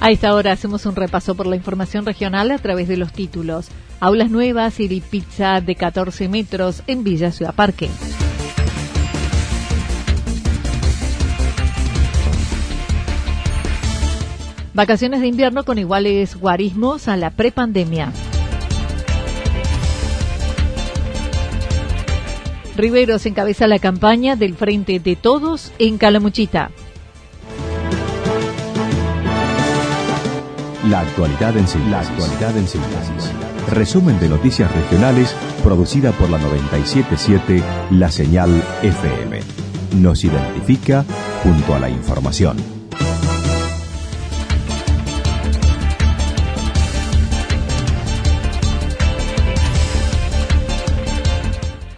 A esta hora hacemos un repaso por la información regional a través de los títulos. Aulas nuevas y pizza de 14 metros en Villa Ciudad Parque. Vacaciones de invierno con iguales guarismos a la prepandemia. Riveros encabeza la campaña del Frente de Todos en Calamuchita. La actualidad en síntesis. Resumen de noticias regionales producida por la 977 La Señal FM. Nos identifica junto a la información.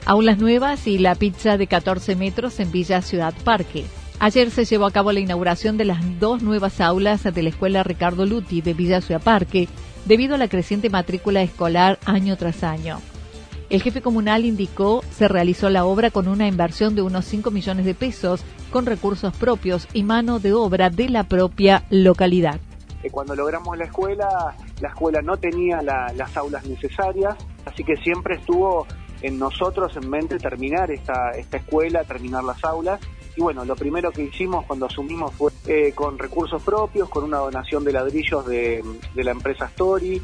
Aulas nuevas y la pizza de 14 metros en Villa Ciudad Parque. Ayer se llevó a cabo la inauguración de las dos nuevas aulas de la Escuela Ricardo Luti de Villa Ciudad Parque, debido a la creciente matrícula escolar año tras año. El jefe comunal indicó se realizó la obra con una inversión de unos 5 millones de pesos con recursos propios y mano de obra de la propia localidad. Cuando logramos la escuela, la escuela no tenía las aulas necesarias, así que siempre estuvo en nosotros en mente terminar esta escuela, terminar las aulas y bueno, lo primero que hicimos cuando asumimos fue eh, con recursos propios, con una donación de ladrillos de, la empresa Story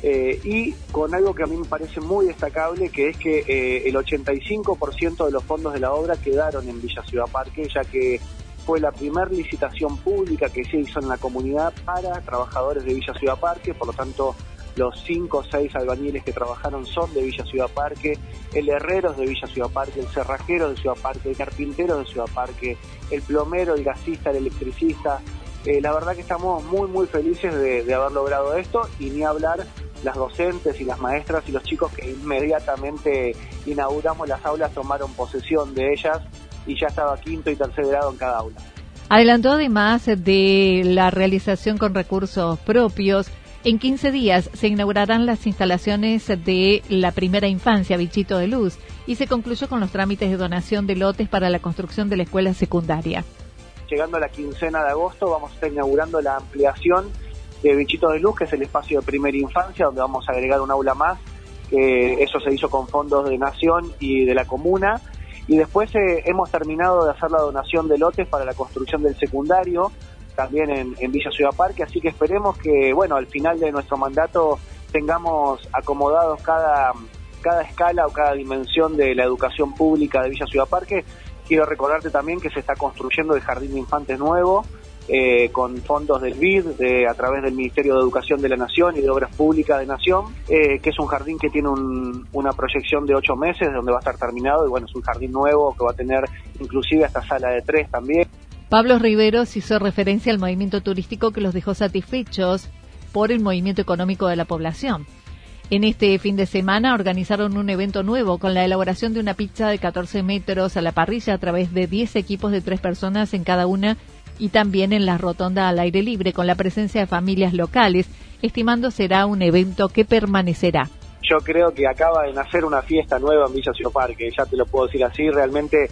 eh, y con algo que a mí me parece muy destacable, que es que eh, el 85% de los fondos de la obra quedaron en Villa Ciudad Parque, ya que fue la primera licitación pública que se hizo en la comunidad para trabajadores de Villa Ciudad Parque, por lo tanto los cinco o seis albañiles que trabajaron son de Villa Ciudad Parque, el herrero es de Villa Ciudad Parque, el cerrajero de Ciudad Parque, el carpintero de Ciudad Parque, el plomero, el gasista, el electricista. Eh, la verdad que estamos muy muy felices de, haber logrado esto y ni hablar las docentes y las maestras y los chicos que inmediatamente inauguramos las aulas tomaron posesión de ellas y ya estaba quinto y tercer grado en cada aula. Adelantó además de la realización con recursos propios en 15 días se inaugurarán las instalaciones de la primera infancia, Bichito de Luz, y se concluyó con los trámites de donación de lotes para la construcción de la escuela secundaria. Llegando a la quincena de agosto vamos a estar inaugurando la ampliación de Bichito de Luz, que es el espacio de primera infancia, donde vamos a agregar un aula más. eso se hizo con fondos de Nación y de la comuna. Y después eh, hemos terminado de hacer la donación de lotes para la construcción del secundario, también en, Villa Ciudad Parque, así que esperemos que, bueno, al final de nuestro mandato tengamos acomodados cada, cada escala o cada dimensión de la educación pública de Villa Ciudad Parque. Quiero recordarte también que se está construyendo el Jardín de Infantes nuevo, eh, con fondos del BID, de, a través del Ministerio de Educación de la Nación y de Obras Públicas de Nación, eh, que es un jardín que tiene una proyección de ocho meses, donde va a estar terminado, y bueno, es un jardín nuevo que va a tener inclusive esta sala de tres también. Pablo Riveros hizo referencia al movimiento turístico que los dejó satisfechos por el movimiento económico de la población. En este fin de semana organizaron un evento nuevo con la elaboración de una pizza de 14 metros a la parrilla a través de 10 equipos de tres personas en cada una y también en la rotonda al aire libre con la presencia de familias locales, estimando será un evento que permanecerá. Yo creo que acaba de nacer una fiesta nueva en Villa Ciudad Parque, ya te lo puedo decir así, realmente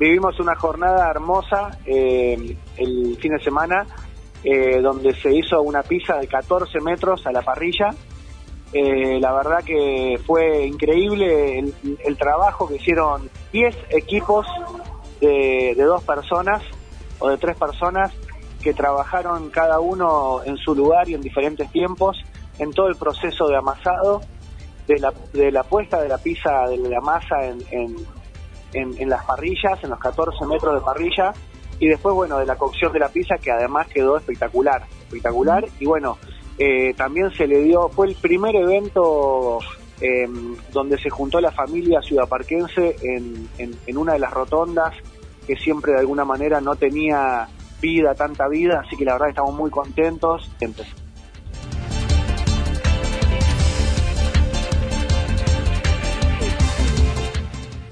vivimos una jornada hermosa eh, el fin de semana eh, donde se hizo una pizza de 14 metros a la parrilla. Eh, la verdad que fue increíble el, trabajo que hicieron 10 equipos de, dos personas o de tres personas que trabajaron cada uno en su lugar y en diferentes tiempos en todo el proceso de amasado, de la, de la puesta de la pizza, de la masa en, en, en las parrillas, en los 14 metros de parrilla, y después, bueno, de la cocción de la pizza que además quedó espectacular, espectacular. Y bueno, eh, también se le dio, fue el primer evento em, donde se juntó la familia ciudaparquense en, en, en una de las rotondas que siempre de alguna manera no tenía vida, tanta vida, así que la verdad estamos muy contentos.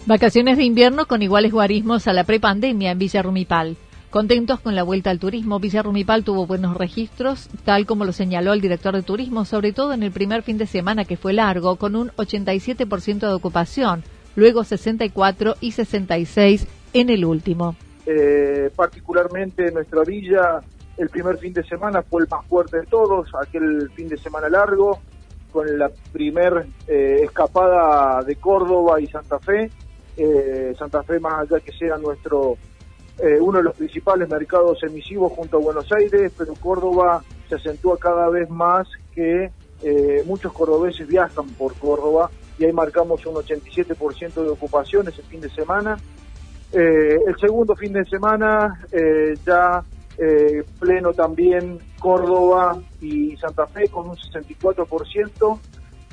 Vacaciones de invierno con iguales guarismos a la prepandemia en Villa Rumipal. Contentos con la vuelta al turismo, Villa Rumipal tuvo buenos registros, tal como lo señaló el director de turismo, sobre todo en el primer fin de semana que fue largo, con un 87% de ocupación, luego 64 y 66 en el último. Eh, particularmente en nuestra villa, el primer fin de semana fue el más fuerte de todos, aquel fin de semana largo, con la primer eh, escapada de Córdoba y Santa Fe, eh, Santa Fe, más allá que sea nuestro eh, uno de los principales mercados emisivos junto a Buenos Aires, pero Córdoba se acentúa cada vez más que eh, muchos cordobeses viajan por Córdoba y ahí marcamos un 87% de ocupación ese fin de semana. el segundo fin de semana ya pleno también Córdoba y Santa Fe con un 64%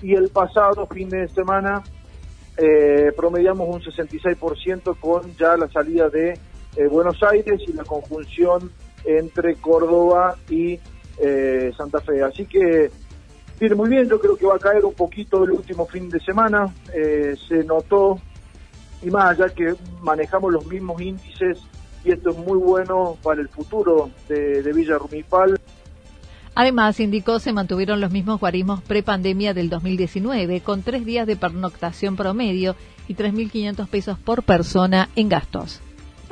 y el pasado fin de semana eh, promediamos un 66% con ya la salida de eh, Buenos Aires y la conjunción entre Córdoba y eh, Santa Fe. Así que viene muy bien, yo creo que va a caer un poquito el último fin de semana, se notó, y más allá que manejamos los mismos índices, y esto es muy bueno para el futuro de, de Villa Rumipal. Además, indicó, se mantuvieron los mismos guarismos prepandemia del 2019, con tres días de pernoctación promedio y 3.500 pesos por persona en gastos.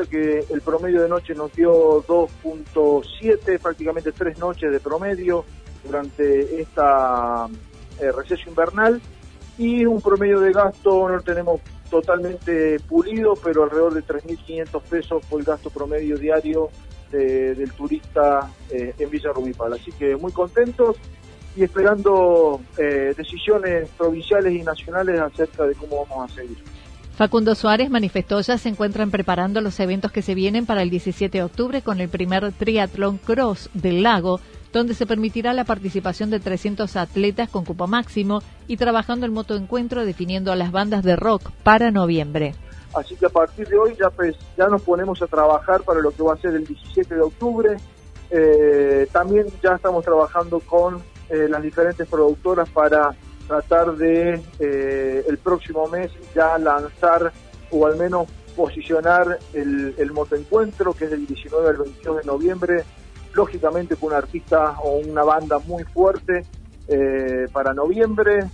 Que el promedio de noche nos dio 2.7, prácticamente tres noches de promedio durante esta eh, receso invernal y un promedio de gasto no lo tenemos totalmente pulido, pero alrededor de 3.500 pesos fue el gasto promedio diario del turista eh, en Villa Rumipal. Así que muy contentos y esperando eh, decisiones provinciales y nacionales acerca de cómo vamos a seguir. Facundo Suárez manifestó ya se encuentran preparando los eventos que se vienen para el 17 de octubre con el primer triatlón cross del lago, donde se permitirá la participación de 300 atletas con cupo máximo y trabajando el motoencuentro definiendo las bandas de rock para noviembre. Así que a partir de hoy ya, pues, ya nos ponemos a trabajar para lo que va a ser el 17 de octubre. Eh, también ya estamos trabajando con eh, las diferentes productoras para tratar de eh, el próximo mes ya lanzar o al menos posicionar el, el motoencuentro que es del 19 al 22 de noviembre, lógicamente con un artista o una banda muy fuerte para noviembre.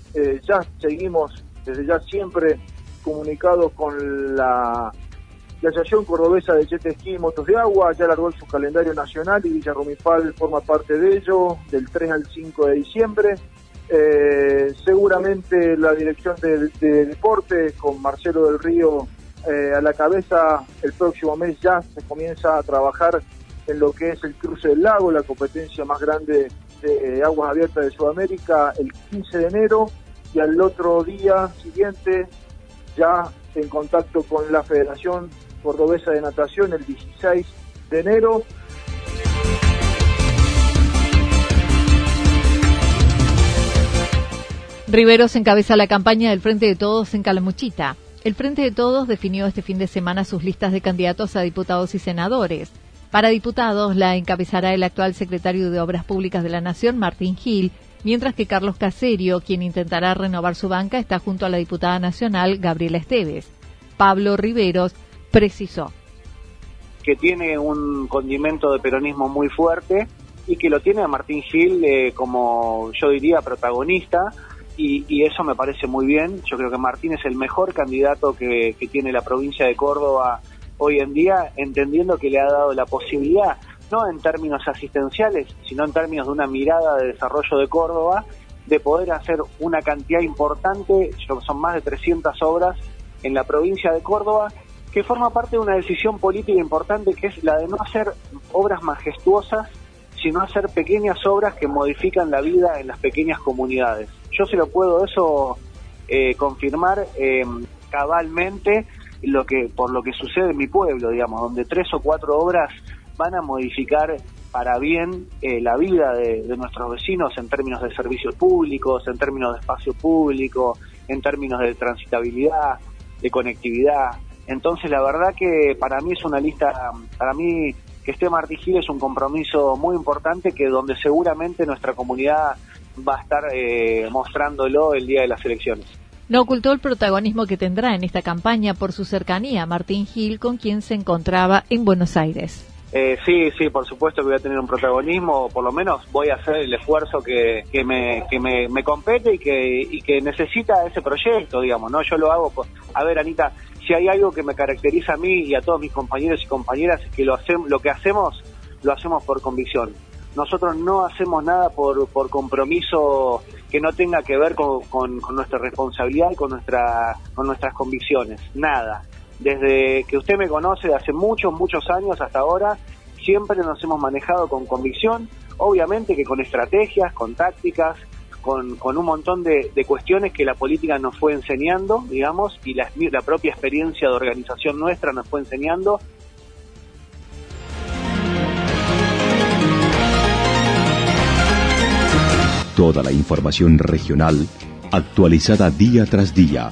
ya seguimos desde ya siempre comunicado con la, Asociación Cordobesa de Jet Ski y Motos de Agua, ya largó su calendario nacional y Villa Rumipal forma parte de ello, del 3 al 5 de diciembre. Eh, seguramente la dirección de, deporte con Marcelo del Río eh, a la cabeza, el próximo mes ya se comienza a trabajar en lo que es el cruce del lago, la competencia más grande de eh, aguas abiertas de Sudamérica, el 15 de enero, y al otro día siguiente ya en contacto con la Federación Cordobesa de Natación el 16 de enero. Riveros encabeza la campaña del Frente de Todos en Calamuchita. El Frente de Todos definió este fin de semana sus listas de candidatos a diputados y senadores. Para diputados la encabezará el actual secretario de Obras Públicas de la Nación, Martín Gil, mientras que Carlos Caserio, quien intentará renovar su banca, está junto a la diputada nacional Gabriela Esteves. Pablo Riveros precisó. Que tiene un condimento de peronismo muy fuerte y que lo tiene a Martín Gil eh, como, yo diría, protagonista. Y, eso me parece muy bien. Yo creo que Martín es el mejor candidato que, que tiene la provincia de Córdoba hoy en día, entendiendo que le ha dado la posibilidad no en términos asistenciales, sino en términos de una mirada de desarrollo de Córdoba, de poder hacer una cantidad importante, son más de 300 obras en la provincia de Córdoba, que forma parte de una decisión política importante que es la de no hacer obras majestuosas, sino hacer pequeñas obras que modifican la vida en las pequeñas comunidades. Yo se lo puedo eso eh, confirmar eh, cabalmente lo que por lo que sucede en mi pueblo, digamos, donde tres o cuatro obras van a modificar para bien eh, la vida de, nuestros vecinos en términos de servicios públicos, en términos de espacio público, en términos de transitabilidad, de conectividad. Entonces, la verdad que para mí es una lista, para mí que esté Martí Gil es un compromiso muy importante que donde seguramente nuestra comunidad va a estar eh, mostrándolo el día de las elecciones. No ocultó el protagonismo que tendrá en esta campaña por su cercanía a Martín Gil, con quien se encontraba en Buenos Aires. Eh, sí, sí, por supuesto que voy a tener un protagonismo, por lo menos voy a hacer el esfuerzo que, que, me, que me, me, compete y que, y que necesita ese proyecto, digamos, ¿no? Yo lo hago, a ver, Anita, si hay algo que me caracteriza a mí y a todos mis compañeros y compañeras, es que lo, hacemos, lo que hacemos, lo hacemos por convicción. Nosotros no hacemos nada por, por compromiso que no tenga que ver con, con, con nuestra responsabilidad y con, nuestra, con nuestras convicciones, nada desde que usted me conoce de hace muchos, muchos años hasta ahora, siempre nos hemos manejado con convicción, obviamente que con estrategias, con tácticas, con, un montón de, cuestiones que la política nos fue enseñando, digamos, y la propia experiencia de organización nuestra nos fue enseñando. Toda la información regional actualizada día tras día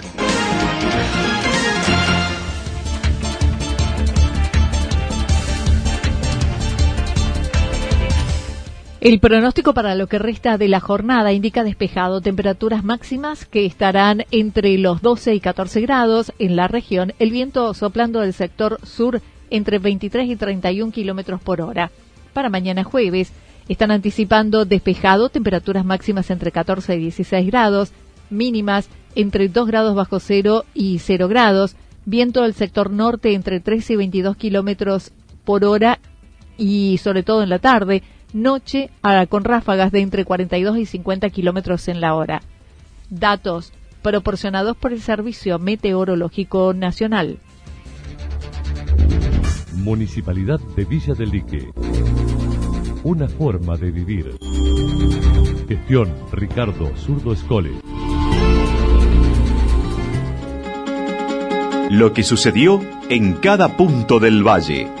El pronóstico para lo que resta de la jornada indica despejado, temperaturas máximas que estarán entre los 12 y 14 grados en la región, el viento soplando del sector sur entre 23 y 31 kilómetros por hora. Para mañana jueves están anticipando despejado, temperaturas máximas entre 14 y 16 grados, mínimas entre 2 grados bajo cero y 0 grados, viento del sector norte entre 13 y 22 kilómetros por hora y sobre todo en la tarde noche con ráfagas de entre 42 y 50 kilómetros en la hora. Datos proporcionados por el Servicio Meteorológico Nacional. Municipalidad de Villa del Lique. Una forma de vivir. Gestión Ricardo Zurdo Escole. Lo que sucedió en cada punto del valle.